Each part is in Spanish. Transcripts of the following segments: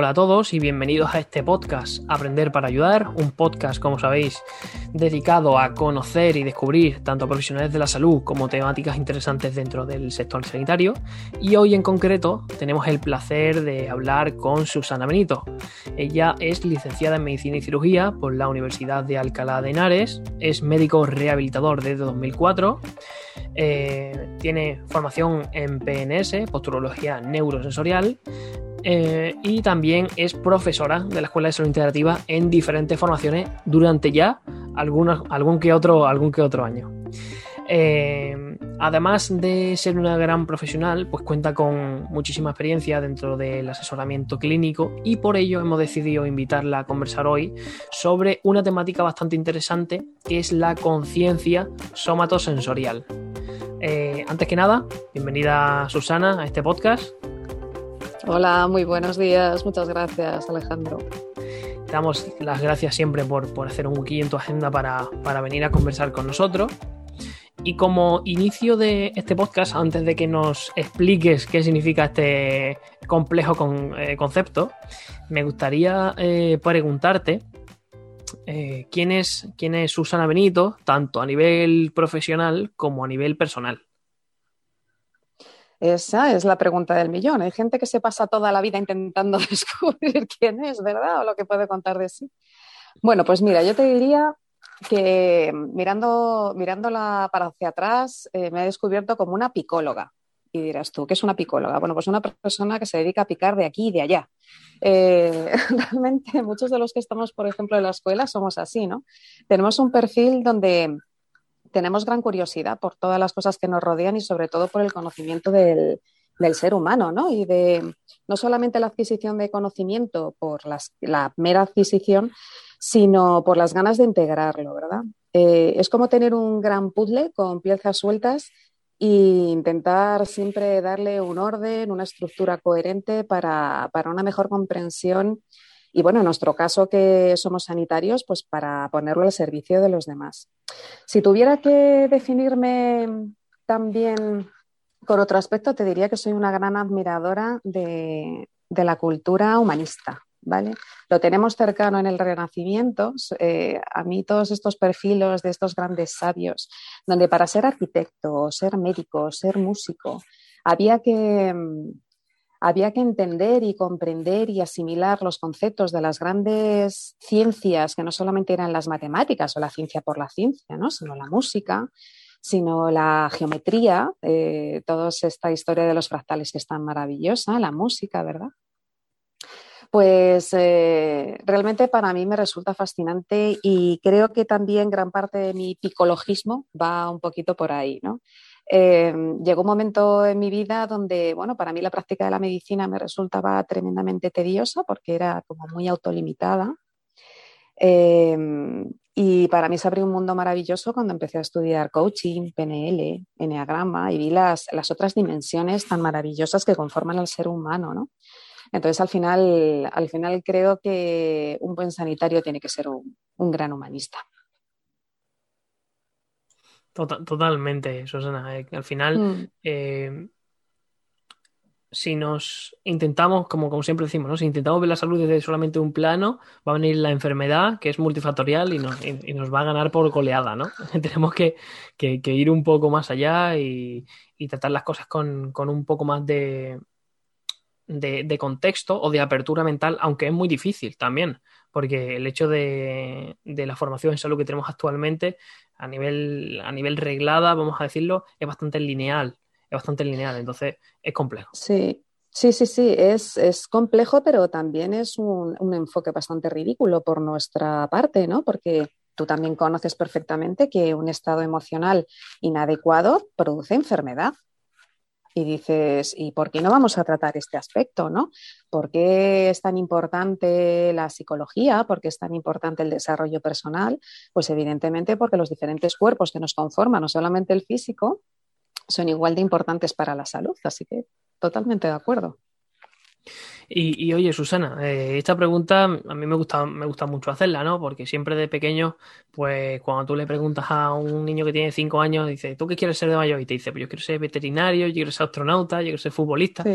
Hola a todos y bienvenidos a este podcast Aprender para Ayudar, un podcast, como sabéis, dedicado a conocer y descubrir tanto profesionales de la salud como temáticas interesantes dentro del sector sanitario. Y hoy en concreto tenemos el placer de hablar con Susana Benito. Ella es licenciada en Medicina y Cirugía por la Universidad de Alcalá de Henares, es médico rehabilitador desde 2004, eh, tiene formación en PNS, posturología neurosensorial, eh, y también es profesora de la Escuela de Salud Integrativa en diferentes formaciones durante ya algún, que otro, algún que otro año. Eh, además de ser una gran profesional, pues cuenta con muchísima experiencia dentro del asesoramiento clínico y por ello hemos decidido invitarla a conversar hoy sobre una temática bastante interesante que es la conciencia somatosensorial. Eh, antes que nada, bienvenida Susana a este podcast. Hola, muy buenos días. Muchas gracias, Alejandro. Te damos las gracias siempre por, hacer un huequillo en tu agenda para, venir a conversar con nosotros. Y como inicio de este podcast, antes de que nos expliques qué significa este complejo eh, concepto, me gustaría eh, preguntarte eh, ¿quién, es, quién es Susana Benito, tanto a nivel profesional como a nivel personal. Esa es la pregunta del millón. Hay gente que se pasa toda la vida intentando descubrir quién es, ¿verdad? O lo que puede contar de sí. Bueno, pues mira, yo te diría que mirando, mirándola para hacia atrás, eh, me he descubierto como una picóloga. Y dirás tú, ¿qué es una picóloga? Bueno, pues una persona que se dedica a picar de aquí y de allá. Eh, realmente muchos de los que estamos, por ejemplo, en la escuela somos así, ¿no? Tenemos un perfil donde tenemos gran curiosidad por todas las cosas que nos rodean y sobre todo por el conocimiento del, ser humano, ¿no? Y de no solamente la adquisición de conocimiento por la mera adquisición, sino por las ganas de integrarlo, ¿verdad? Eh, es como tener un gran puzzle con piezas sueltas e intentar siempre darle un orden, una estructura coherente para, para una mejor comprensión y bueno, en nuestro caso que somos sanitarios, pues para ponerlo al servicio de los demás. Si tuviera que definirme también con otro aspecto, te diría que soy una gran admiradora de, la cultura humanista. ¿Vale? Lo tenemos cercano en el Renacimiento. Eh, a mí todos estos perfiles de estos grandes sabios, donde para ser arquitecto, ser médico, ser músico, había que, había que entender y comprender y asimilar los conceptos de las grandes ciencias, que no solamente eran las matemáticas o la ciencia por la ciencia, ¿no? sino la música, sino la geometría, eh, toda esta historia de los fractales que es tan maravillosa, la música, ¿verdad? Pues eh, realmente para mí me resulta fascinante y creo que también gran parte de mi psicologismo va un poquito por ahí, ¿no? Eh, llegó un momento en mi vida donde, bueno, para mí la práctica de la medicina me resultaba tremendamente tediosa porque era como muy autolimitada. Eh, y para mí se abrió un mundo maravilloso cuando empecé a estudiar coaching, PNL, Enneagrama y vi las, las otras dimensiones tan maravillosas que conforman al ser humano, ¿no? Entonces, al final, al final creo que un buen sanitario tiene que ser un gran humanista. Tota-, totalmente, Susana. Eh, al final, mm. eh, si nos intentamos, como, como siempre decimos, ¿no? si intentamos ver la salud desde solamente un plano, va a venir la enfermedad, que es multifactorial, y nos, y, nos va a ganar por goleada, ¿no? Tenemos que, ir un poco más allá y, tratar las cosas con, un poco más de, de, contexto o de apertura mental, aunque es muy difícil también, porque el hecho de, de la formación en salud que tenemos actualmente a nivel, a nivel reglada, vamos a decirlo, es bastante lineal. Es bastante lineal, entonces es complejo. Sí, Sí, sí, sí, es, es, complejo, pero también es un, un, enfoque bastante ridículo por nuestra parte, ¿no? Porque tú también conoces perfectamente que un estado emocional inadecuado produce enfermedad y dices, ¿y por qué no vamos a tratar este aspecto? ¿no? ¿Por qué es tan importante la psicología? ¿Por qué es tan importante el desarrollo personal? Pues evidentemente porque los diferentes cuerpos que nos conforman, no solamente el físico, son igual de importantes para la salud. Así que totalmente de acuerdo. Y, oye, Susana, eh, esta pregunta a mí me gusta, me gusta mucho hacerla, ¿no? Porque siempre de pequeño, pues cuando tú le preguntas a un niño que tiene cinco años, dice, ¿tú qué quieres ser de mayor? Y te dice, pues yo quiero ser veterinario, yo quiero ser astronauta, yo quiero ser futbolista.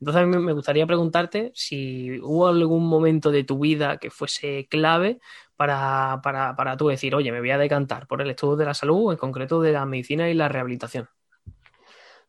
Entonces a mí me gustaría preguntarte si hubo algún momento de tu vida que fuese clave para, para, para tú decir, oye, me voy a decantar por el estudio de la salud, en concreto de la medicina y la rehabilitación.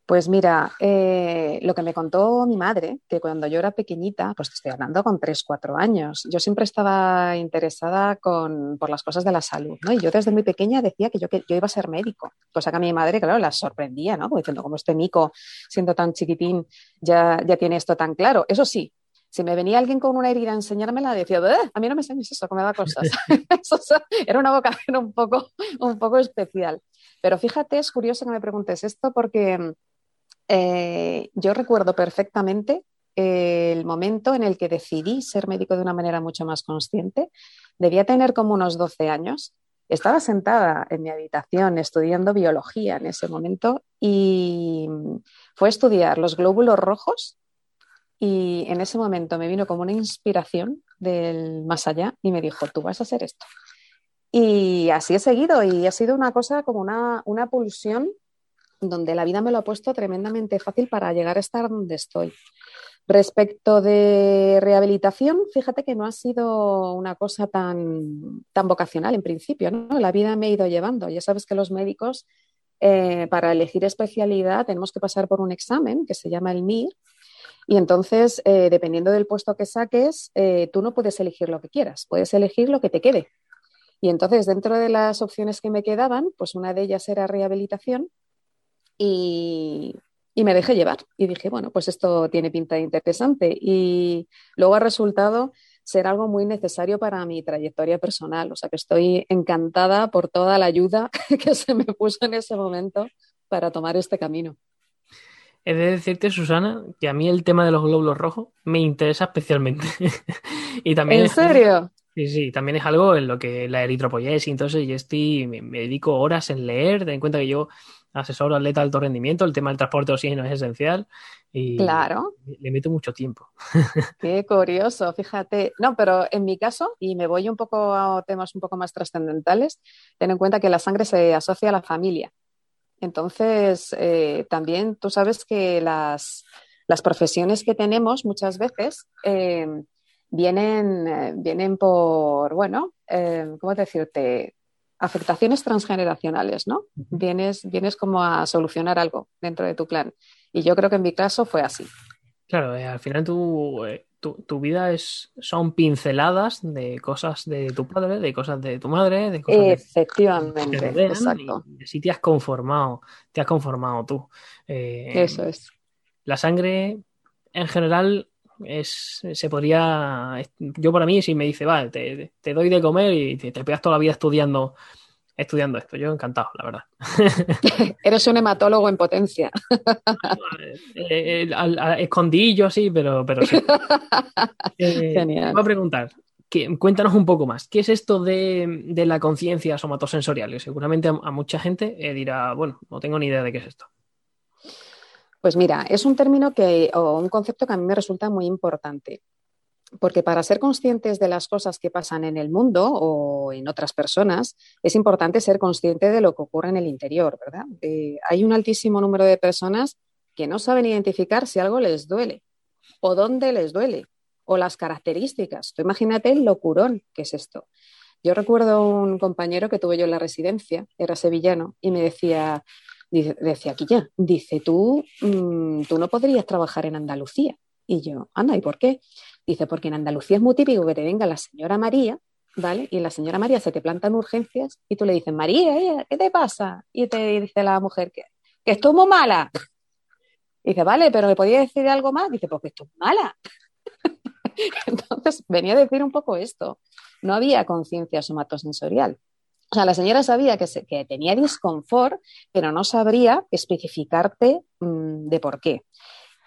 Pues mira, eh, lo que me contó mi madre, que cuando yo era pequeñita, pues estoy hablando con 3, 4 años, yo siempre estaba interesada por las cosas de la salud, ¿no? Y yo desde muy pequeña decía que yo, que yo iba a ser médico, cosa que a mi madre, claro, la sorprendía, ¿no? diciendo, como este mico, siendo tan chiquitín, ya, ya tiene esto tan claro. Eso sí, si me venía alguien con una herida a enseñármela, decía, a mí no me enseñes eso, que me da cosas. era una vocación un poco, un poco especial. Pero fíjate, es curioso que me preguntes esto porque eh, yo recuerdo perfectamente el momento en el que decidí ser médico de una manera mucho más consciente. Debía tener como unos 12 años. Estaba sentada en mi habitación estudiando biología en ese momento y fue estudiar los glóbulos rojos y en ese momento me vino como una inspiración del más allá y me dijo, tú vas a hacer esto. Y así he seguido y ha sido una cosa como una, una pulsión donde la vida me lo ha puesto tremendamente fácil para llegar a estar donde estoy. Respecto de rehabilitación, fíjate que no ha sido una cosa tan, tan vocacional en principio, ¿no? La vida me ha ido llevando. Ya sabes que los médicos, eh, para elegir especialidad, tenemos que pasar por un examen que se llama el MIR. Y entonces, eh, dependiendo del puesto que saques, eh, tú no puedes elegir lo que quieras, puedes elegir lo que te quede. Y entonces, dentro de las opciones que me quedaban, pues una de ellas era rehabilitación y, me dejé llevar y dije, bueno, pues esto tiene pinta interesante y luego ha resultado ser algo muy necesario para mi trayectoria personal, o sea que estoy encantada por toda la ayuda que se me puso en ese momento para tomar este camino. He de decirte, Susana, que a mí el tema de los glóbulos rojos me interesa especialmente. y también ¿En serio? Sí, sí, también es algo en lo que la eritropoyesis, entonces yo estoy, me, me, dedico horas en leer, ten en cuenta que yo asesor atleta de alto rendimiento, el tema del transporte de oxígeno es esencial y claro. le meto mucho tiempo. Qué curioso, fíjate. No, pero en mi caso, y me voy un poco a temas un poco más trascendentales, ten en cuenta que la sangre se asocia a la familia. Entonces, eh, también tú sabes que las, profesiones que tenemos muchas veces eh, vienen, eh, vienen por, bueno, ¿cómo decirte? Afectaciones transgeneracionales, ¿no? Vienes, vienes como a solucionar algo dentro de tu plan. Y yo creo que en mi caso fue así. Claro, eh, al final tu, eh, tu, vida es, son pinceladas de cosas de tu padre, de cosas de tu madre, de cosas Efectivamente, exacto. Y así te has conformado, te has conformado tú. Eh, Eso es. La sangre, en general, es, se podría. Yo, para mí, si me dice, vale, te, doy de comer y te, te, pegas toda la vida estudiando estudiando esto. Yo encantado, la verdad. Eres un hematólogo en potencia. Eh, eh, escondillo, sí, pero, pero sí. Eh, Genial. Voy a preguntar, cuéntanos un poco más. ¿Qué es esto de, la conciencia somatosensorial? seguramente a, a, mucha gente dirá, bueno, no tengo ni idea de qué es esto. Pues mira, es un término que, o un concepto que a mí me resulta muy importante. Porque para ser conscientes de las cosas que pasan en el mundo o en otras personas, es importante ser consciente de lo que ocurre en el interior, ¿verdad? Hay un altísimo número de personas que no saben identificar si algo les duele o dónde les duele o las características. imagínate el locurón que es esto. Yo recuerdo un compañero que tuve yo en la residencia, era sevillano, y me decía, Dice, decía aquí ya, dice, tú, mm, tú no podrías trabajar en Andalucía. Y yo, anda, ¿y por qué? Dice, porque en Andalucía es muy típico que te venga la señora María, ¿vale? Y la señora María se te plantan urgencias y tú le dices, María, ¿qué te pasa? Y te dice la mujer que, que estoy muy mala. dice, vale, pero ¿me podía decir algo más? Dice, porque estoy mala. Entonces venía a decir un poco esto. No había conciencia somatosensorial. O sea, la señora sabía que, tenía disconfort, pero no sabría especificarte mm, de por qué.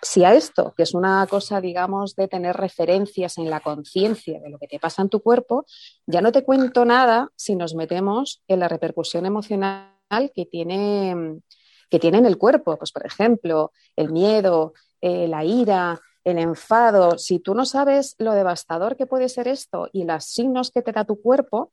Si a esto, que es una cosa, digamos, de tener referencias en la conciencia de lo que te pasa en tu cuerpo, ya no te cuento nada si nos metemos en la repercusión emocional que tiene, que tiene en el cuerpo. Pues, por ejemplo, el miedo, eh, la ira, el enfado, si tú no sabes lo devastador que puede ser esto y los signos que te da tu cuerpo,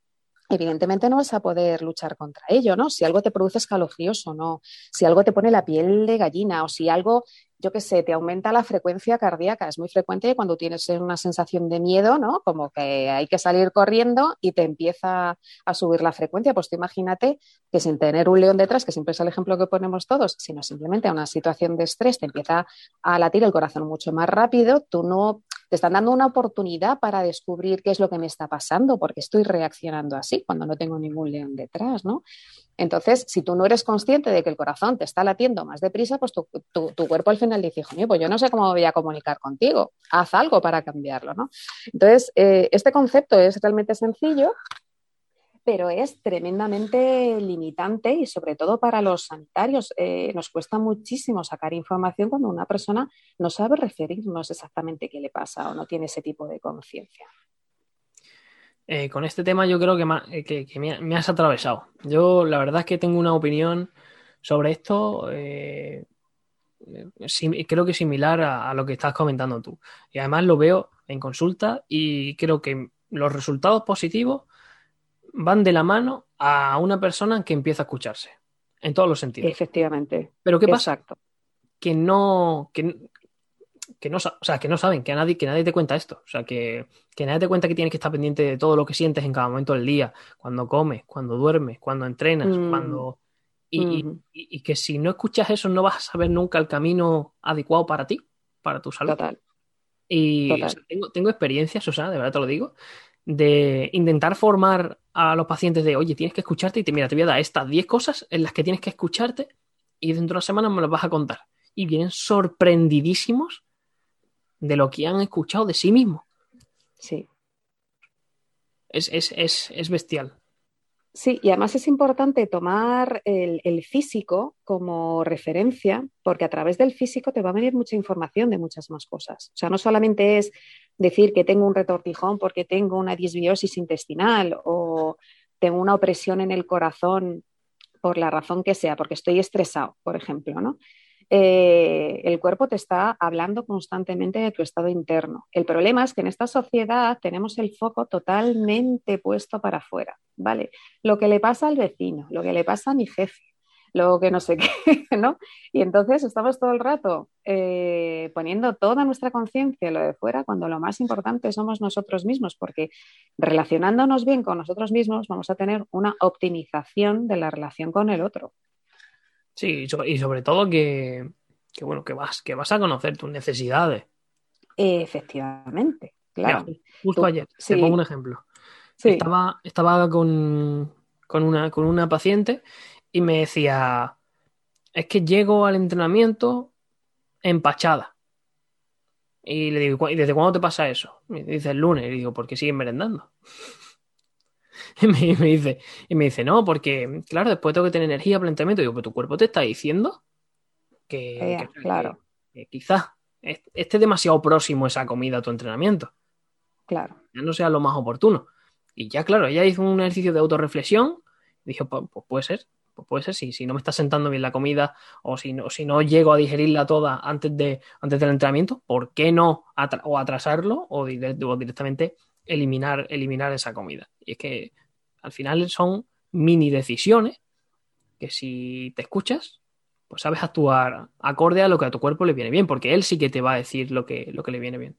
evidentemente no vas a poder luchar contra ello, ¿no? Si algo te produce escalofríos o no, si algo te pone la piel de gallina o si algo, yo qué sé, te aumenta la frecuencia cardíaca. Es muy frecuente cuando tienes una sensación de miedo, ¿no? Como que hay que salir corriendo y te empieza a subir la frecuencia. Pues tú imagínate que sin tener un león detrás, que siempre es el ejemplo que ponemos todos, sino simplemente a una situación de estrés te empieza a latir el corazón mucho más rápido, tú no te están dando una oportunidad para descubrir qué es lo que me está pasando, porque estoy reaccionando así cuando no tengo ningún león detrás, ¿no? Entonces, si tú no eres consciente de que el corazón te está latiendo más deprisa, pues tu, cuerpo al final dice, Joder, pues yo no sé cómo voy a comunicar contigo, haz algo para cambiarlo, ¿no? Entonces, eh, este concepto es realmente sencillo, pero es tremendamente limitante y sobre todo para los sanitarios. Eh, nos cuesta muchísimo sacar información cuando una persona no sabe referirnos exactamente qué le pasa o no tiene ese tipo de conciencia. Eh, con este tema yo creo que, eh, me, has atravesado. Yo la verdad es que tengo una opinión sobre esto, creo que similar a, a lo que estás comentando tú. Y además lo veo en consulta y creo que los resultados positivos van de la mano a una persona que empieza a escucharse, en todos los sentidos. Efectivamente. Pero ¿qué pasa? Exacto. Que no, que, no, o sea, que no saben, que nadie, que nadie te cuenta esto. O sea, que, nadie te cuenta que tienes que estar pendiente de todo lo que sientes en cada momento del día, cuando comes, cuando duermes, cuando entrenas, mm. cuando... Y, que si no escuchas eso no vas a saber nunca el camino adecuado para ti, para tu salud. Total. Y tengo, tengo experiencia, Susana, de verdad te lo digo, de intentar formar a los pacientes de, oye, tienes que escucharte y te, mira, te voy a dar estas 10 cosas en las que tienes que escucharte y dentro de una semana me las vas a contar. Y vienen sorprendidísimos de lo que han escuchado de sí mismos. Sí. Es, es, bestial. Sí, y además es importante tomar el, el, físico como referencia, porque a través del físico te va a venir mucha información de muchas más cosas. O sea, no solamente es decir que tengo un retortijón porque tengo una disbiosis intestinal o tengo una opresión en el corazón por la razón que sea, porque estoy estresado, por ejemplo, ¿no? Eh, el cuerpo te está hablando constantemente de tu estado interno. El problema es que en esta sociedad tenemos el foco totalmente puesto para afuera, ¿vale? Lo que le pasa al vecino, lo que le pasa a mi jefe, lo que no sé qué, ¿no? Y entonces estamos todo el rato eh, poniendo toda nuestra conciencia en lo de fuera cuando lo más importante somos nosotros mismos, porque relacionándonos bien con nosotros mismos vamos a tener una optimización de la relación con el otro. Sí, y sobre todo que, bueno, que vas, que vas a conocer tus necesidades. Efectivamente, claro. justo ayer, te pongo un ejemplo. Estaba, estaba con, con, una, con una paciente y me decía, es que llego al entrenamiento empachada. Y le digo, ¿y desde cuándo te pasa eso? Me dice el lunes. Y digo, ¿por qué siguen merendando? Y me, dice, y me dice, no, porque, claro, después tengo que tener energía para el entrenamiento. Y digo, pero tu cuerpo te está diciendo que, claro. quizás esté demasiado próximo esa comida a tu entrenamiento. Claro. Ya no sea lo más oportuno. Y ya, claro, ella hizo un ejercicio de autorreflexión. Dijo, pues, pues puede ser, pues puede ser, si, si no me está sentando bien la comida o si no, si no llego a digerirla toda antes, de, antes del entrenamiento, ¿por qué no o atrasarlo o, directamente eliminar, eliminar esa comida? Y es que al final son mini decisiones que si te escuchas, pues sabes actuar acorde a lo que a tu cuerpo le viene bien, porque él sí que te va a decir lo que, lo que le viene bien.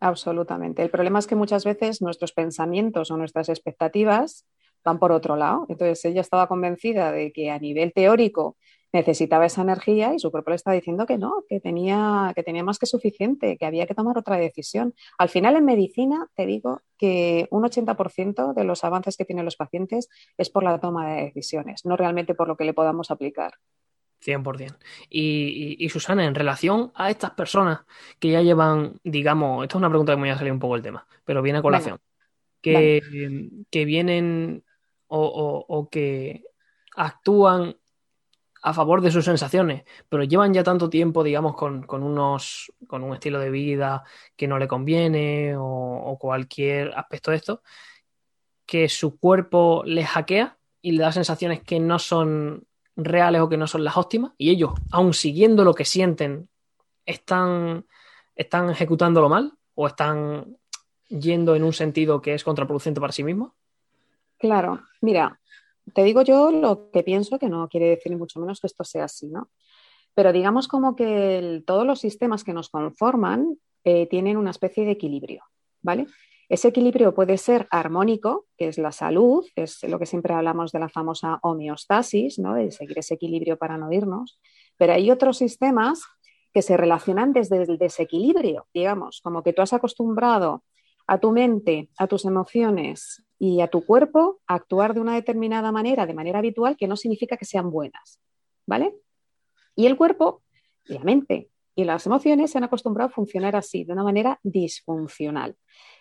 Absolutamente. El problema es que muchas veces nuestros pensamientos o nuestras expectativas van por otro lado. Entonces ella estaba convencida de que a nivel teórico necesitaba esa energía y su cuerpo le estaba diciendo que no, que tenía, que tenía más que suficiente, que había que tomar otra decisión. Al final en medicina te digo que un 80% de los avances que tienen los pacientes es por la toma de decisiones, no realmente por lo que le podamos aplicar. 100%. Y, y, Susana, en relación a estas personas que ya llevan, digamos, esta es una pregunta que me voy a salir un poco el tema, pero viene a colación, que, que vienen o, que actúan a favor de sus sensaciones, pero llevan ya tanto tiempo, digamos, con, unos, con un estilo de vida que no le conviene o, cualquier aspecto de esto, que su cuerpo les hackea y le da sensaciones que no son reales o que no son las óptimas, y ellos, aun siguiendo lo que sienten, están ¿están ejecutándolo mal o están yendo en un sentido que es contraproducente para sí mismos? Claro, mira, te digo yo lo que pienso, que no quiere decir ni mucho menos que esto sea así, ¿no? Pero digamos como que todos los sistemas que nos conforman eh, tienen una especie de equilibrio, ¿vale? Ese equilibrio puede ser armónico, que es la salud, es lo que siempre hablamos de la famosa homeostasis, ¿no? de seguir ese equilibrio para no irnos, pero hay otros sistemas que se relacionan desde el desequilibrio, digamos, como que tú has acostumbrado a tu mente, a tus emociones y a tu cuerpo actuar de una determinada manera, de manera habitual, que no significa que sean buenas, ¿vale? Y el cuerpo y la mente y las emociones se han acostumbrado a funcionar así, de una manera disfuncional.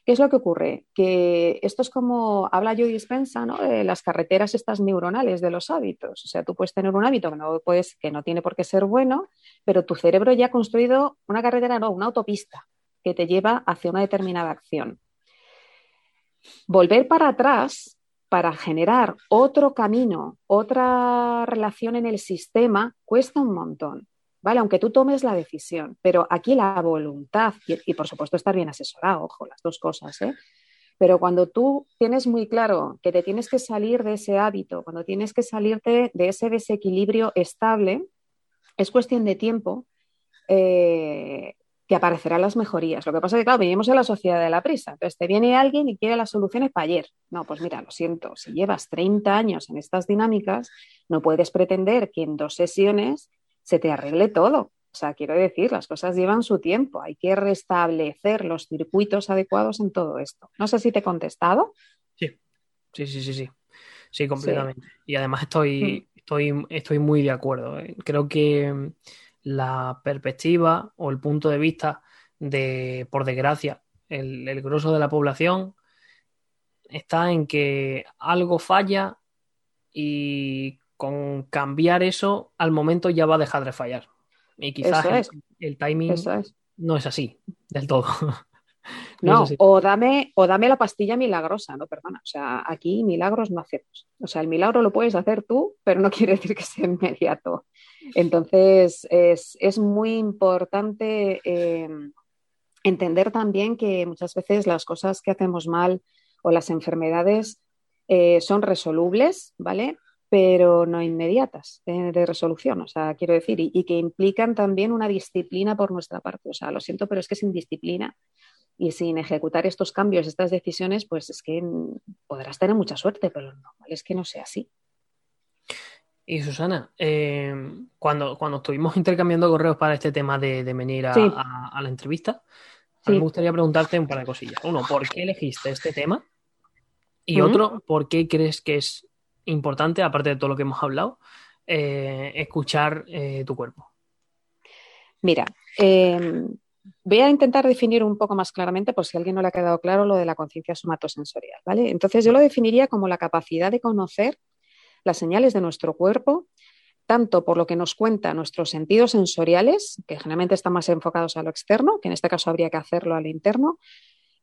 ¿Qué es lo que ocurre? Que esto es como habla Joe Dispensa, ¿no? De las carreteras estas neuronales de los hábitos. O sea, tú puedes tener un hábito que no, puedes, que no tiene por qué ser bueno, pero tu cerebro ya ha construido una carretera, no, una autopista que te lleva hacia una determinada acción. Volver para atrás para generar otro camino, otra relación en el sistema, cuesta un montón. ¿vale? Aunque tú tomes la decisión, pero aquí la voluntad y, por supuesto estar bien asesorado, ojo, las dos cosas, ¿eh? Pero cuando tú tienes muy claro que te tienes que salir de ese hábito, cuando tienes que salirte de ese desequilibrio estable, es cuestión de tiempo eh, que aparecerán las mejorías. Lo que pasa es que, claro, vivimos en la sociedad de la prisa. Entonces, te viene alguien y quiere las soluciones para ayer. No, pues mira, lo siento, si llevas 30 años en estas dinámicas, no puedes pretender que en dos sesiones se te arregle todo. O sea, quiero decir, las cosas llevan su tiempo, hay que restablecer los circuitos adecuados en todo esto. No sé si te he contestado. Sí, sí, sí, sí, sí, sí completamente. Y además estoy, mm. estoy, estoy muy de acuerdo. ¿eh? Creo que la perspectiva o el punto de vista de, por desgracia, el, el grosso de la población está en que algo falla y con cambiar eso, al momento ya va a dejar de fallar. Y quizás el, timing no es así del todo. no, o, dame, o dame la pastilla milagrosa, no, perdona. O sea, aquí milagros no hacemos. O sea, el milagro lo puedes hacer tú, pero no quiere decir que sea inmediato. Entonces, es, muy importante eh, entender también que muchas veces las cosas que hacemos mal o las enfermedades eh, son resolubles, ¿vale? pero no inmediatas de, resolución, o sea, quiero decir, y, que implican también una disciplina por nuestra parte. O sea, lo siento, pero es que sin disciplina y sin ejecutar estos cambios, estas decisiones, pues es que podrás tener mucha suerte, pero no, es que no sea así. Y Susana, eh, cuando, cuando estuvimos intercambiando correos para este tema de, venir a, la entrevista, me gustaría preguntarte un par de cosillas. Uno, ¿por qué elegiste este tema? Y otro, ¿por qué crees que es importante, aparte de todo lo que hemos hablado, eh, escuchar eh, tu cuerpo? Mira, em, voy a intentar definir un poco más claramente, por si a alguien no le ha quedado claro, lo de la conciencia somatosensorial, ¿vale? Entonces yo lo definiría como la capacidad de conocer las señales de nuestro cuerpo, tanto por lo que nos cuenta nuestros sentidos sensoriales, que generalmente están más enfocados a lo externo, que en este caso habría que hacerlo al interno,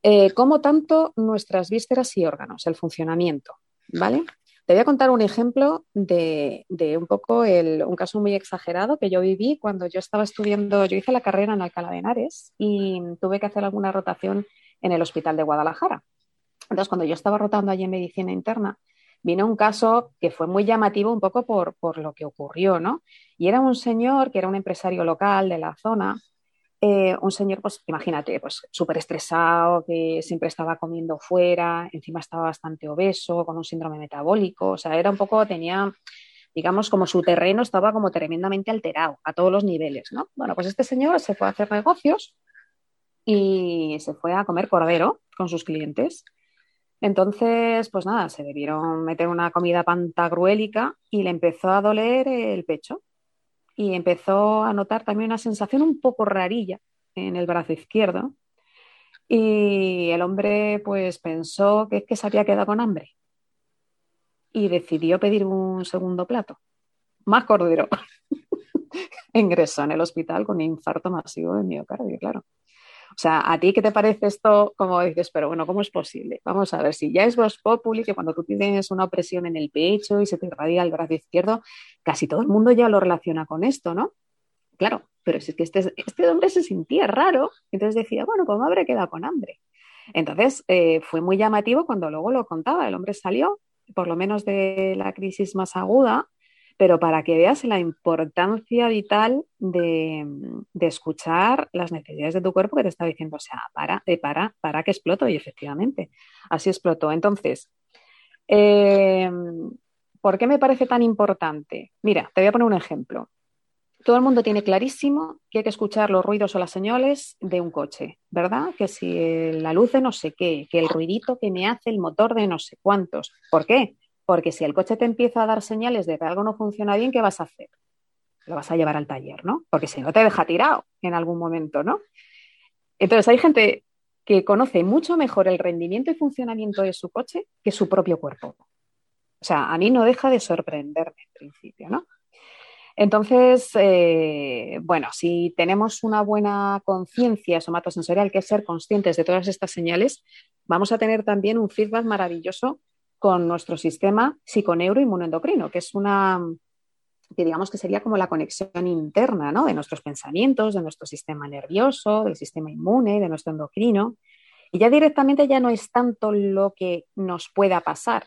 eh, como tanto nuestras vísceras y órganos, el funcionamiento, ¿vale? Te voy a contar un ejemplo de, un poco un caso muy exagerado que yo viví cuando yo estaba estudiando, yo hice la carrera en Alcalá de Henares y tuve que hacer alguna rotación en el hospital de Guadalajara. Entonces, cuando yo estaba rotando allí en medicina interna, vino un caso que fue muy llamativo un poco por, por lo que ocurrió, ¿no? Y era un señor que era un empresario local de la zona eh, un señor, pues imagínate, pues súper estresado, que siempre estaba comiendo fuera, encima estaba bastante obeso, con un síndrome metabólico, o sea, era un poco, tenía, digamos, como su terreno estaba como tremendamente alterado a todos los niveles, ¿no? Bueno, pues este señor se fue a hacer negocios y se fue a comer cordero con sus clientes. Entonces, pues nada, se debieron meter una comida pantagruélica y le empezó a doler el pecho y empezó a notar también una sensación un poco rarilla en el brazo izquierdo. Y el hombre pues pensó que, que se había quedado con hambre y decidió pedir un segundo plato, más cordero. Ingresó en el hospital con infarto masivo de miocardio, claro. O sea, ¿a ti qué te parece esto? Como dices, pero bueno, ¿cómo es posible? Vamos a ver, si ya es Vox Populi, que cuando tú tienes una opresión en el pecho y se te irradia el brazo izquierdo, casi todo el mundo ya lo relaciona con esto, ¿no? Claro, pero es que este, este hombre se sentía raro, entonces decía, bueno, pues me habré quedado con hambre. Entonces eh, fue muy llamativo cuando luego lo contaba, el hombre salió, por lo menos de la crisis más aguda, pero para que veas la importancia vital de, escuchar las necesidades de tu cuerpo que te está diciendo, o sea, para, eh, para, para que exploto, y efectivamente, así explotó. Entonces, eh, ¿por qué me parece tan importante? Mira, te voy a poner un ejemplo. Todo el mundo tiene clarísimo que hay que escuchar los ruidos o las señales de un coche, ¿verdad? Que si la luz de no sé qué, que el ruidito que me hace el motor de no sé cuántos. ¿Por qué? Porque si el coche te empieza a dar señales de que algo no funciona bien, ¿qué vas a hacer? Lo vas a llevar al taller, ¿no? Porque si no te deja tirado en algún momento, ¿no? Entonces hay gente que conoce mucho mejor el rendimiento y funcionamiento de su coche que su propio cuerpo. O sea, a mí no deja de sorprenderme en principio, ¿no? Entonces, eh, bueno, si tenemos una buena conciencia somatosensorial, que es ser conscientes de todas estas señales, vamos a tener también un feedback maravilloso con nuestro sistema psiconeuroinmunoendocrino, que es una, que digamos que sería como la conexión interna ¿no? de nuestros pensamientos, de nuestro sistema nervioso, del sistema inmune, de nuestro endocrino. Y ya directamente ya no es tanto lo que nos pueda pasar,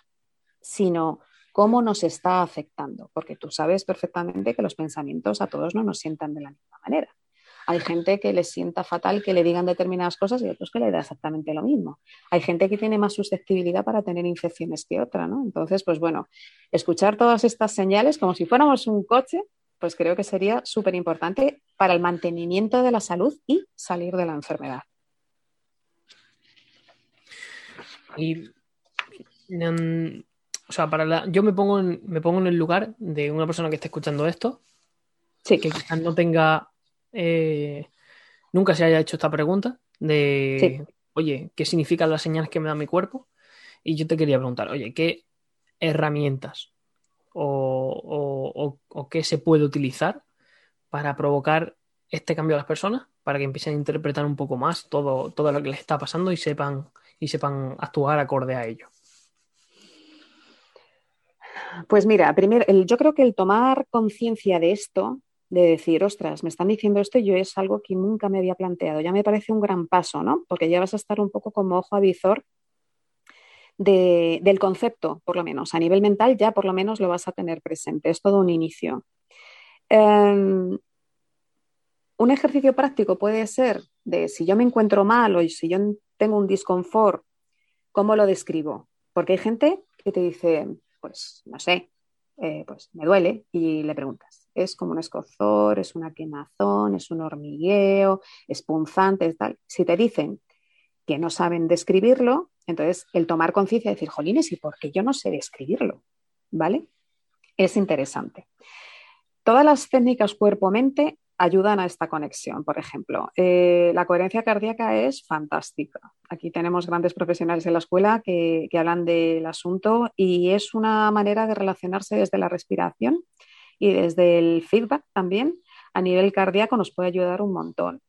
sino cómo nos está afectando, porque tú sabes perfectamente que los pensamientos a todos no nos sientan de la misma manera. Hay gente que le sienta fatal que le digan determinadas cosas y otros que le da exactamente lo mismo. Hay gente que tiene más susceptibilidad para tener infecciones que otra, ¿no? Entonces, pues bueno, escuchar todas estas señales como si fuéramos un coche, pues creo que sería súper importante para el mantenimiento de la salud y salir de la enfermedad. Y mm, o sea, para la, yo me pongo, en, me pongo en el lugar de una persona que esté escuchando esto, sí. que quizás no tenga eh, nunca se haya hecho esta pregunta de, oye, ¿qué significan las señales que me da mi cuerpo? Y yo te quería preguntar, oye, ¿qué herramientas o, qué se puede utilizar para provocar este cambio a las personas, para que empiecen a interpretar un poco más todo, todo lo que les está pasando y sepan, y sepan actuar acorde a ello? Pues mira, primero, yo creo que el tomar conciencia de esto de decir, ostras, me están diciendo esto y yo es algo que nunca me había planteado. Ya me parece un gran paso, ¿no? Porque ya vas a estar un poco como ojo avizor de, del concepto, por lo menos. A nivel mental ya por lo menos lo vas a tener presente. Es todo un inicio. Em, un ejercicio práctico puede ser de si yo me encuentro mal o si yo tengo un disconfort, ¿cómo lo describo? Porque hay gente que te dice, pues no sé, eh, pues me duele y le preguntas, es como un escozor, es una quemazón, es un hormigueo, es punzante, tal. Si te dicen que no saben describirlo, entonces el tomar conciencia y decir, jolines, ¿y por qué yo no sé describirlo? ¿Vale? Es interesante. Todas las técnicas cuerpo-mente ayudan a esta conexión. Por ejemplo, eh, la coherencia cardíaca es fantástica. Aquí tenemos grandes profesionales en la escuela que, hablan del asunto y es una manera de relacionarse desde la respiración y desde el feedback también a nivel cardíaco nos puede ayudar un montón.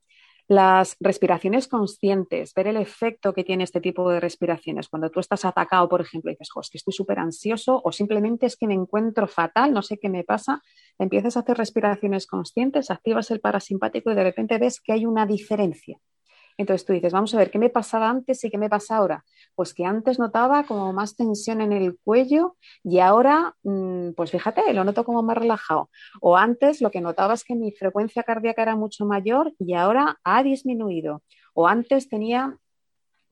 Las respiraciones conscientes, ver el efecto que tiene este tipo de respiraciones. Cuando tú estás atacado, por ejemplo, y dices, es que estoy súper ansioso o simplemente es que me encuentro fatal, no sé qué me pasa, empiezas a hacer respiraciones conscientes, activas el parasimpático y de repente ves que hay una diferencia entonces tú dices, vamos a ver, ¿qué me pasaba antes y qué me pasa ahora? Pues que antes notaba como más tensión en el cuello y ahora, mm, pues fíjate, lo noto como más relajado. O antes lo que notaba es que mi frecuencia cardíaca era mucho mayor y ahora ha disminuido. O antes tenía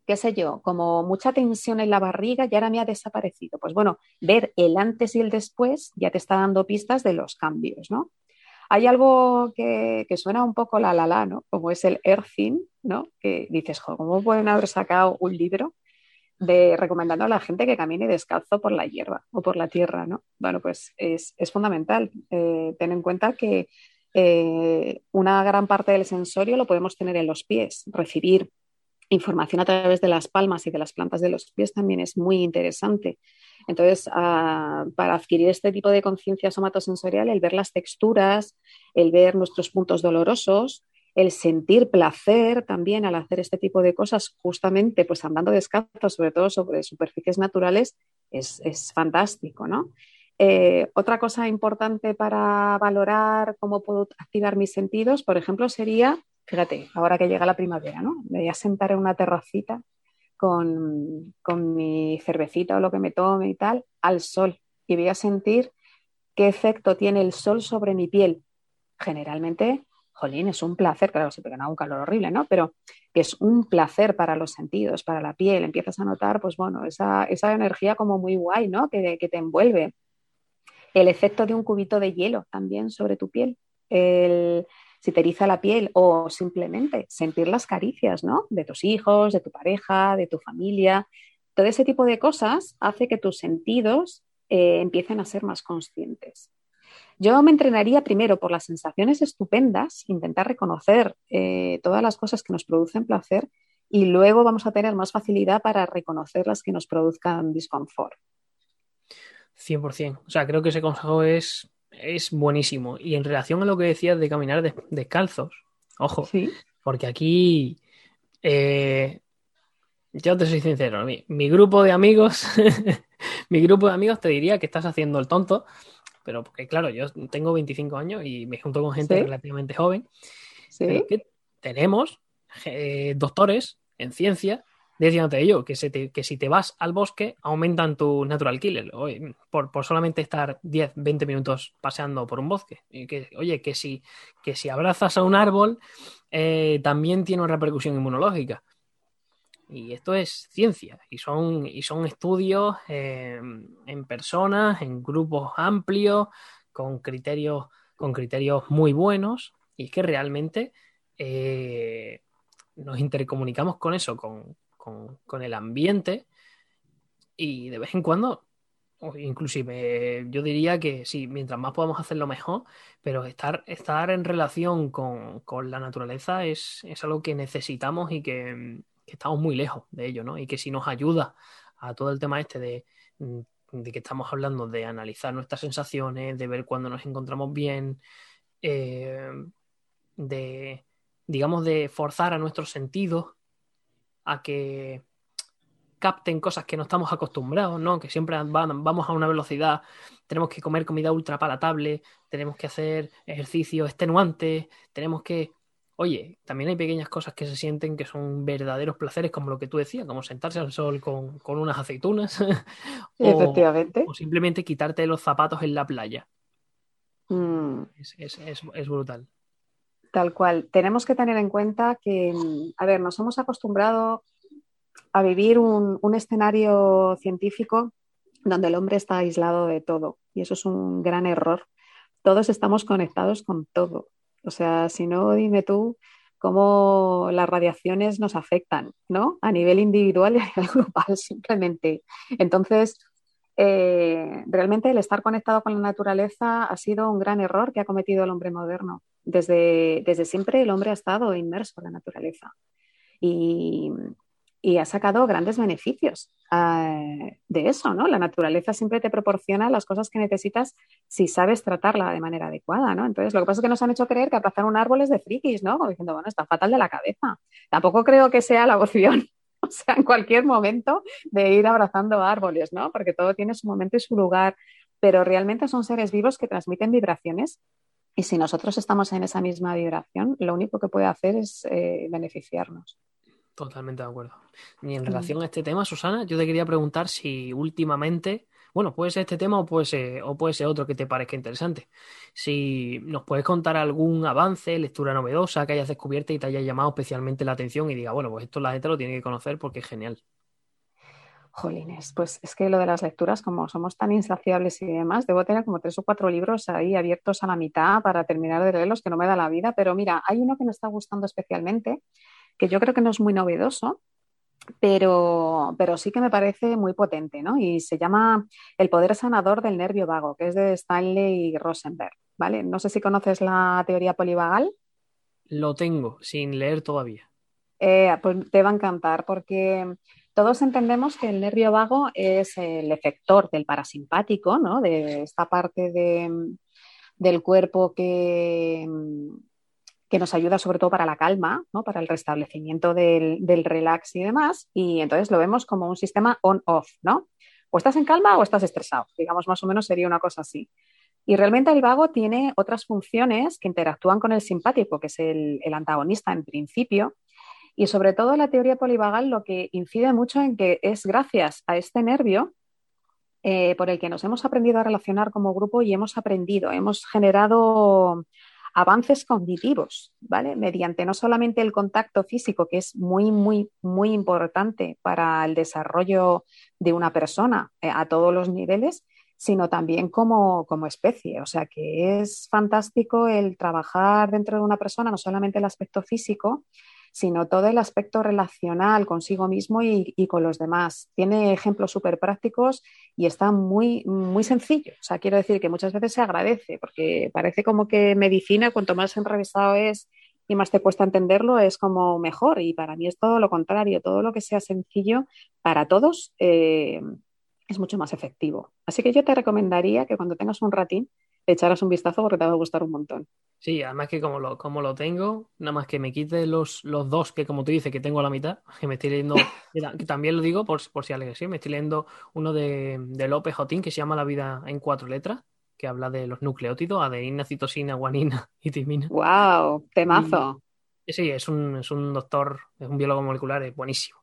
qué sé yo, como mucha tensión en la barriga y ahora me ha desaparecido. Pues bueno, ver el antes y el después ya te está dando pistas de los cambios, ¿no? Hay algo que, suena un poco la la la, ¿no? Como es el earthing, ¿no? Que dices, ¿cómo pueden haber sacado un libro de recomendando a la gente que camine descalzo por la hierba o por la tierra, ¿no? Bueno, pues es, fundamental. Eh, ten en cuenta que eh, una gran parte del sensorio lo podemos tener en los pies. Recibir información a través de las palmas y de las plantas de los pies también es muy interesante. Entonces, ah, para adquirir este tipo de conciencia somatosensorial, el ver las texturas, el ver nuestros puntos dolorosos, el sentir placer también al hacer este tipo de cosas, justamente pues andando descalzo, sobre todo sobre superficies naturales, es, fantástico, ¿no? Eh, otra cosa importante para valorar cómo puedo activar mis sentidos, por ejemplo, sería, fíjate, ahora que llega la primavera, ¿no? Me voy a sentar en una terracita con, con mi cervecita o lo que me tome y tal, al sol, y voy a sentir qué efecto tiene el sol sobre mi piel. Generalmente, jolín, es un placer, claro, siempre que no un calor horrible, ¿no? Pero que es un placer para los sentidos, para la piel. Empiezas a notar, pues bueno, esa, esa energía como muy guay, ¿no? Que, que, te envuelve. El efecto de un cubito de hielo también sobre tu piel. El, si te eriza la piel o simplemente sentir las caricias, ¿no? De tus hijos, de tu pareja, de tu familia. Todo ese tipo de cosas hace que tus sentidos eh, empiecen a ser más conscientes. Yo me entrenaría primero por las sensaciones estupendas, intentar reconocer eh, todas las cosas que nos producen placer y luego vamos a tener más facilidad para reconocer las que nos produzcan disconfort. 100%. O sea, creo que ese consejo es, es buenísimo. Y en relación a lo que decías de caminar descalzos, ojo, porque aquí, eh, yo te soy sincero, mi grupo de amigos mi grupo de amigos te diría que estás haciendo el tonto, pero porque claro, yo tengo 25 años y me junto con gente relativamente joven. que tenemos eh, doctores en ciencia diciéndote ello, que, que si te vas al bosque aumentan tu natural killer por, por, solamente estar 10, 20 minutos paseando por un bosque. Que, oye, que si, que si abrazas a un árbol eh, también tiene una repercusión inmunológica. Y esto es ciencia y son, y son estudios eh, en personas, en grupos amplios, con criterios, con criterios muy buenos. Y es que realmente eh, nos intercomunicamos con eso, con, con, el ambiente. Y de vez en cuando inclusive yo diría que sí, mientras más podamos hacerlo mejor, pero estar, estar en relación con, con la naturaleza es, es, algo que necesitamos y que, estamos muy lejos de ello, ¿no? Y que si nos ayuda a todo el tema este de, mm, de que estamos hablando de analizar nuestras sensaciones, de ver cuándo nos encontramos bien, eh, de, digamos, de forzar a nuestros sentidos a que capten cosas que no estamos acostumbrados, ¿no? Que siempre vamos a una velocidad, tenemos que comer comida ultra palatable, tenemos que hacer ejercicio extenuante, tenemos que Oye, también hay pequeñas cosas que se sienten que son verdaderos placeres, como lo que tú decías, como sentarse al sol con, unas aceitunas. Efectivamente. O simplemente quitarte los zapatos en la playa. Mm. Es, brutal. Tal cual. Tenemos que tener en cuenta que, a ver, nos hemos acostumbrado a vivir un, escenario científico donde el hombre está aislado de todo. Y eso es un gran error. Todos estamos conectados con todo. O sea, si no, dime tú cómo las radiaciones nos afectan, ¿no? A nivel individual y a nivel global, simplemente. Entonces, eh, realmente el estar conectado con la naturaleza ha sido un gran error que ha cometido el hombre moderno. Desde, desde siempre el hombre ha estado inmerso en la naturaleza. Y, y ha sacado grandes beneficios eh, de eso, ¿no? La naturaleza siempre te proporciona las cosas que necesitas si sabes tratarla de manera adecuada, ¿no? Entonces, lo que pasa es que nos han hecho creer que abrazar un árbol es de frikis, ¿no? Como diciendo, bueno, está fatal de la cabeza. Tampoco creo que sea la opción, o sea, en cualquier momento de ir abrazando árboles, ¿no? Porque todo tiene su momento y su lugar, pero realmente son seres vivos que transmiten vibraciones y si nosotros estamos en esa misma vibración, lo único que puede hacer es eh, beneficiarnos. Totalmente de acuerdo. Y en relación a este tema, Susana, yo te quería preguntar si últimamente, bueno, puede ser este tema o puede ser, o puede ser otro que te parezca interesante. Si nos puedes contar algún avance, lectura novedosa que hayas descubierto y te haya llamado especialmente la atención y diga, bueno, pues esto la gente lo tiene que conocer porque es genial. Jolines, pues es que lo de las lecturas, como somos tan insaciables y demás, debo tener como tres o cuatro libros ahí abiertos a la mitad para terminar de leerlos, que no me da la vida, pero mira, hay uno que me está gustando especialmente, que yo creo que no es muy novedoso, pero, pero sí que me parece muy potente, ¿no? Y se llama El poder sanador del nervio vago, que es de Stanley Rosenberg, ¿vale? No sé si conoces la teoría polivagal. Lo tengo, sin leer todavía. Eh, pues te va a encantar, porque todos entendemos que el nervio vago es el efector del parasimpático, ¿no? De esta parte del cuerpo que, que nos ayuda sobre todo para la calma, ¿no? para el restablecimiento del, relax y demás. Y entonces lo vemos como un sistema on-off, ¿no? o estás en calma o estás estresado, digamos más o menos sería una cosa así. Y realmente el vago tiene otras funciones que interactúan con el simpático, que es el, antagonista en principio. Y sobre todo la teoría polivagal lo que incide mucho en que es gracias a este nervio eh, por el que nos hemos aprendido a relacionar como grupo y hemos aprendido, hemos generado avances cognitivos, ¿vale? Mediante no solamente el contacto físico, que es muy, muy, muy importante para el desarrollo de una persona eh, a todos los niveles, sino también como, especie. O sea que es fantástico el trabajar dentro de una persona, no solamente el aspecto físico, sino todo el aspecto relacional consigo mismo y, con los demás. Tiene ejemplos súper prácticos y está muy, muy sencillo. O sea, quiero decir que muchas veces se agradece, porque parece como que medicina, cuanto más enrevesado es y más te cuesta entenderlo, es como mejor. Y para mí es todo lo contrario. Todo lo que sea sencillo para todos eh, es mucho más efectivo. Así que yo te recomendaría que cuando tengas un ratín echaras un vistazo porque te va a gustar un montón. Sí, además que como lo, como lo tengo, nada más que me quite los, los dos que como tú dices que tengo a la mitad, que me estoy leyendo, que también lo digo por, por si alguien sí, me estoy leyendo uno de, de López Jotín que se llama La vida en cuatro letras, que habla de los nucleótidos, adenina, citosina, guanina y timina. ¡Wow! Temazo. sí, es un, es un doctor, es un biólogo molecular, es buenísimo.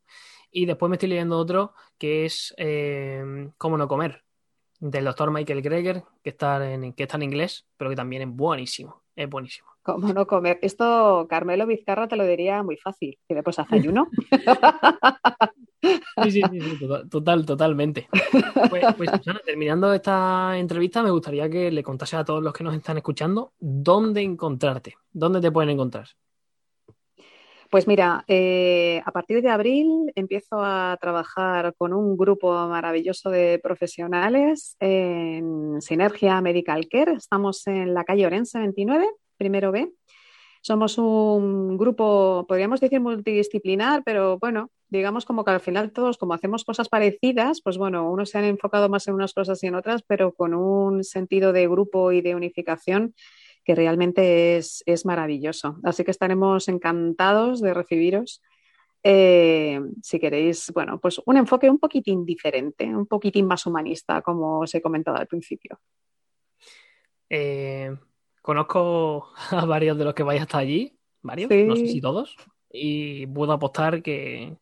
Y después me estoy leyendo otro que es eh, Cómo no comer, del doctor Michael Greger, que está, en, que está en inglés, pero que también es buenísimo. Es buenísimo. ¿Cómo no comer? Esto Carmelo Vizcarra te lo diría muy fácil. Y después hace ayuno. Sí, sí, sí, total, totalmente. Pues, pues terminando esta entrevista, me gustaría que le contase a todos los que nos están escuchando dónde encontrarte, dónde te pueden encontrar. Pues mira, eh, a partir de abril empiezo a trabajar con un grupo maravilloso de profesionales en Sinergia Medical Care. Estamos en la calle Orense 29, primero B. Somos un grupo, podríamos decir multidisciplinar, pero bueno, digamos como que al final todos, como hacemos cosas parecidas, pues bueno, unos se han enfocado más en unas cosas y en otras, pero con un sentido de grupo y de unificación que realmente es, maravilloso. Así que estaremos encantados de recibiros. Eh, si queréis, bueno, pues un enfoque un poquitín diferente, un poquitín más humanista, como os he comentado al principio. Eh, conozco a varios de los que vais hasta allí, varios, no sé si todos, y puedo apostar que,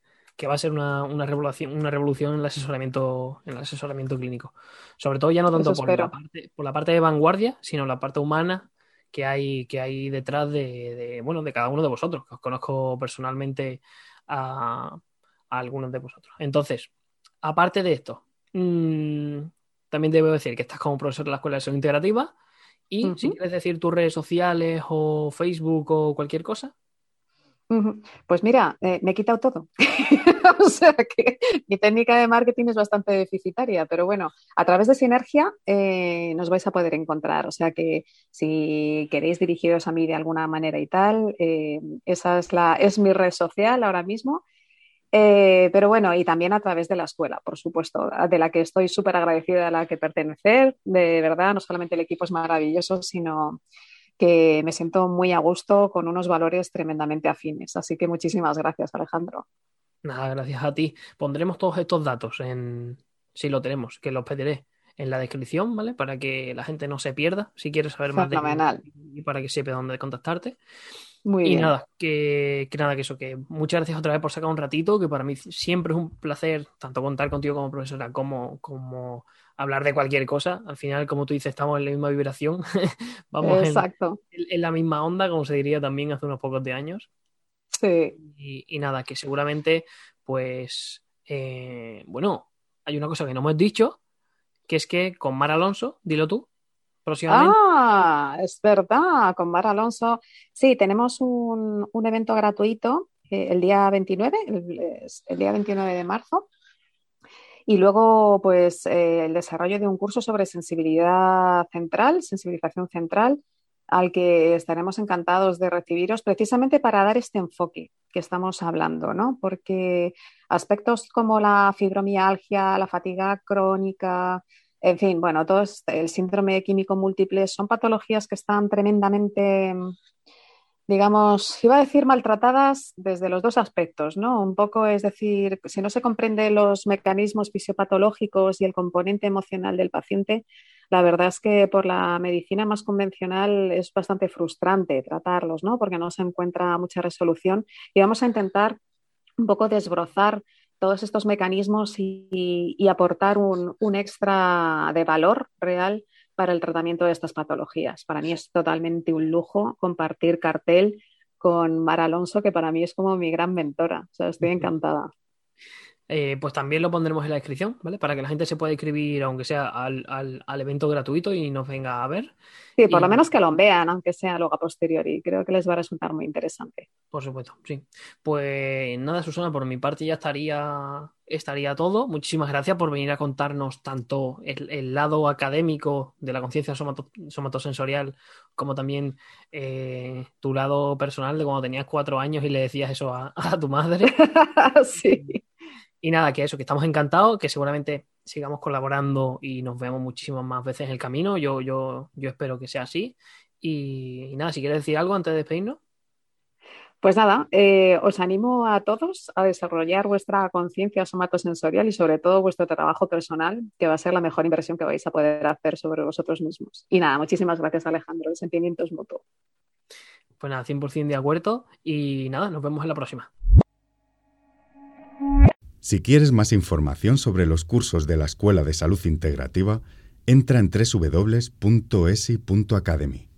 va a ser una, revolución, una revolución en el asesoramiento, en el asesoramiento clínico. Sobre todo ya no tanto por la, parte, por la parte de vanguardia, sino la parte humana que hay, que hay detrás de, bueno, de cada uno de vosotros, que os conozco personalmente a, algunos de vosotros. Entonces, aparte de esto, mm, también debo decir que estás como profesor de la Escuela de Salud Integrativa y si quieres decir tus redes sociales o Facebook o cualquier cosa. Pues mira, eh, me he quitado todo. o sea que mi técnica de marketing es bastante deficitaria, pero bueno, a través de Sinergia eh, nos vais a poder encontrar. O sea que si queréis dirigiros a mí de alguna manera y tal, eh, esa es, la, es mi red social ahora mismo. pero bueno, y también a través de la escuela, por supuesto, de la que estoy súper agradecida a la que pertenecer. De verdad, no solamente el equipo es maravilloso, sino que me siento muy a gusto con unos valores tremendamente afines. Así que muchísimas gracias, Alejandro. Nada, gracias a ti. Pondremos todos estos datos en, si lo tenemos, que los pediré en la descripción, ¿vale? Para que la gente no se pierda, si quieres saber más de y para que sepa dónde contactarte. Muy y nada, que, que, nada, que eso, que muchas gracias otra vez por sacar un ratito, que para mí siempre es un placer tanto contar contigo como profesora como, como hablar de cualquier cosa. Al final, como tú dices, estamos en la misma vibración. Vamos Exacto. En, la misma onda, como se diría también hace unos pocos de años. Sí. Y, nada, que seguramente, pues, eh, bueno, hay una cosa que no hemos dicho, que es que con Mar Alonso, dilo tú, próximamente. Ah, es verdad, con Mar Alonso. Sí, tenemos un, evento gratuito eh, el día 29, el día 29 de marzo y luego, pues, eh, el desarrollo de un curso sobre sensibilidad central, sensibilización central, al que estaremos encantados de recibiros precisamente para dar este enfoque que estamos hablando, ¿no? Porque aspectos como la fibromialgia, la fatiga crónica, en fin, bueno, todo este, el síndrome químico múltiple son patologías que están tremendamente digamos, iba a decir maltratadas desde los dos aspectos, ¿no? Un poco, es decir, si no se comprende los mecanismos fisiopatológicos y el componente emocional del paciente, la verdad es que por la medicina más convencional es bastante frustrante tratarlos, ¿no? Porque no se encuentra mucha resolución y vamos a intentar un poco desbrozar todos estos mecanismos y, aportar un, un extra de valor real para el tratamiento de estas patologías. Para mí es totalmente un lujo compartir cartel con Mar Alonso, que para mí es como mi gran mentora. O sea, estoy encantada. Eh, pues también lo pondremos en la descripción, ¿vale? Para que la gente se pueda inscribir, aunque sea al, al, evento gratuito y nos venga a ver. Sí, por lo menos que lo vean, aunque sea luego a posteriori. Creo que les va a resultar muy interesante. Por supuesto, sí. Pues nada, Susana, por mi parte ya estaría estaría todo. Muchísimas gracias por venir a contarnos tanto el, lado académico de la conciencia somatosensorial como también eh, tu lado personal de cuando tenías cuatro años y le decías eso a, tu madre. sí. Y nada, que eso, que estamos encantados, que seguramente sigamos colaborando y nos veamos muchísimas más veces en el camino. Yo, yo, yo espero que sea así. y nada, si quieres decir algo antes de despedirnos. Pues nada, eh, os animo a todos a desarrollar vuestra conciencia somatosensorial y sobre todo vuestro trabajo personal, que va a ser la mejor inversión que vais a poder hacer sobre vosotros mismos. Y nada, muchísimas gracias Alejandro, el sentimiento es mutuo. Pues nada, 100% de acuerdo y nada, nos vemos en la próxima. Si quieres más información sobre los cursos de la Escuela de Salud Integrativa, entra en www.esi.academy.